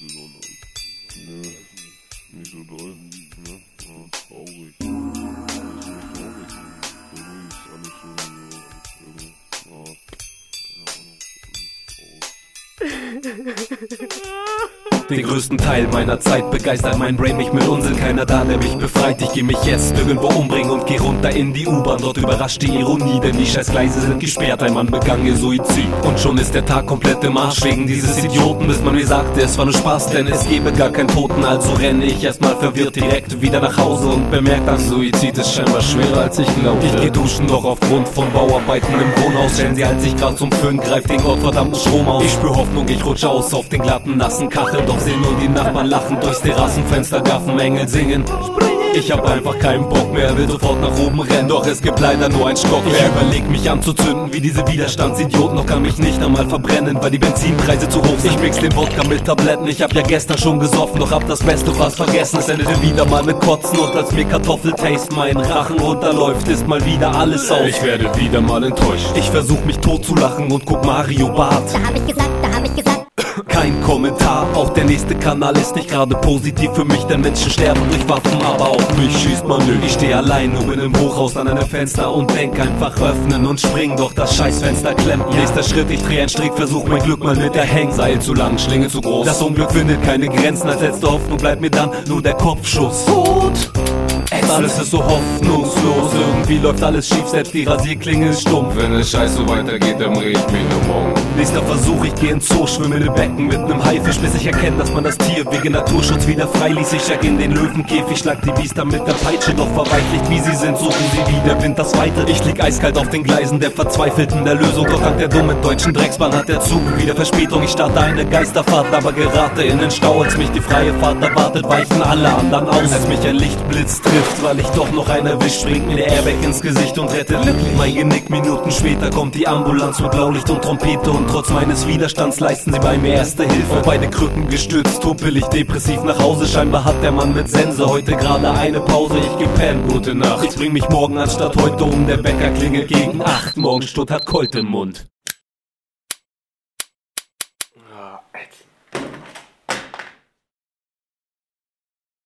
nicht so doll. Ne, Den größten Teil meiner Zeit begeistert mein Brain mich mit Unsinn. Keiner da, der mich befreit. Ich geh mich jetzt irgendwo umbringen und geh runter in die U-Bahn. Dort überrascht die Ironie, denn die Scheißgleise sind gesperrt. Ein Mann begann ihr Suizid. Und schon ist der Tag komplett im Arsch wegen dieses Idioten, bis man mir sagte, es war nur Spaß, denn es gebe gar keinen Toten. Also renne ich erstmal verwirrt direkt wieder nach Hause und bemerkt dann, Suizid ist scheinbar schwerer als ich glaubte. Ich geh duschen, doch aufgrund von Bauarbeiten im Wohnhaus stellen sie halt sich grad zum Föhn, greift den gottverdammten Strom aus. Ich spür Hoffnung, ich rutsche aus auf den glatten, nassen Kachel, doch seh nur die Nachbarn lachen durchs Terrassenfenster, gaffen Engel singen. Ich hab einfach keinen Bock mehr, will sofort nach oben rennen, doch es gibt leider nur ein Stockwerk. Ich überleg mich anzuzünden, wie diese Widerstandsidioten, doch kann mich nicht einmal verbrennen, weil die Benzinpreise zu hoch sind. Ich mix den Wodka mit Tabletten, ich hab ja gestern schon gesoffen, doch hab das Beste fast vergessen. Es endete wieder mal mit Kotzen und als mir Kartoffeltaste mein Rachen runterläuft, ist mal wieder alles aus. Ich werde wieder mal enttäuscht. Ich versuch mich tot zu lachen und guck Mario Bart. Da hab ich gesagt, da hab ich gesagt. Kein Kommentar, auch der nächste Kanal ist nicht gerade positiv für mich, denn Menschen sterben durch Waffen, aber auf mich schießt man nö. Ich steh allein nur in einem Hochhaus an einem Fenster und denk einfach öffnen und springen, doch das Scheißfenster klemmt. Nächster Schritt, ich dreh einen Strick, versuch mein Glück mal mit der Hängseil zu lang, Schlinge zu groß. Das Unglück findet keine Grenzen, als letzte Hoffnung bleibt mir dann nur der Kopfschuss. Tot! Alles ist so hoffnungslos, irgendwie läuft alles schief, selbst die Rasierklinge ist stumpf. Wenn es scheiße so weitergeht, dann red mich nur morgen. Nächster Versuch, ich geh ins Zoo, schwimme in den Becken mit nem Haifisch, bis ich erkenne, dass man das Tier wegen Naturschutz wieder frei ließ. Ich jack in den Löwenkäfig, schlag die Biester mit der Peitsche, doch verweichlicht wie sie sind, suchen sie wieder Wind das Weite. Ich lieg eiskalt auf den Gleisen der Verzweifelten der Lösung, doch dank der dummen deutschen Drecksbahn hat der Zug wieder Verspätung. Ich starte eine Geisterfahrt, aber gerate in den Stau, als mich die freie Fahrt erwartet, weichen alle anderen aus. Als mich ein Lichtblitz trifft, trifft, weil ich doch noch einer erwischt. Springt mir der Airbag ins Gesicht und rettet glücklich mein Genick. Minuten später kommt die Ambulanz mit Blaulicht und Trompete und trotz meines Widerstands leisten sie bei mir erste Hilfe. Beide Krücken gestützt, humpel ich depressiv nach Hause. Scheinbar hat der Mann mit Sense heute gerade eine Pause. Ich gepennt, gute Nacht. Ich bring mich morgen anstatt heute um. Der Bäcker klingelt gegen acht. Morgen hat Colt im Mund. Ah,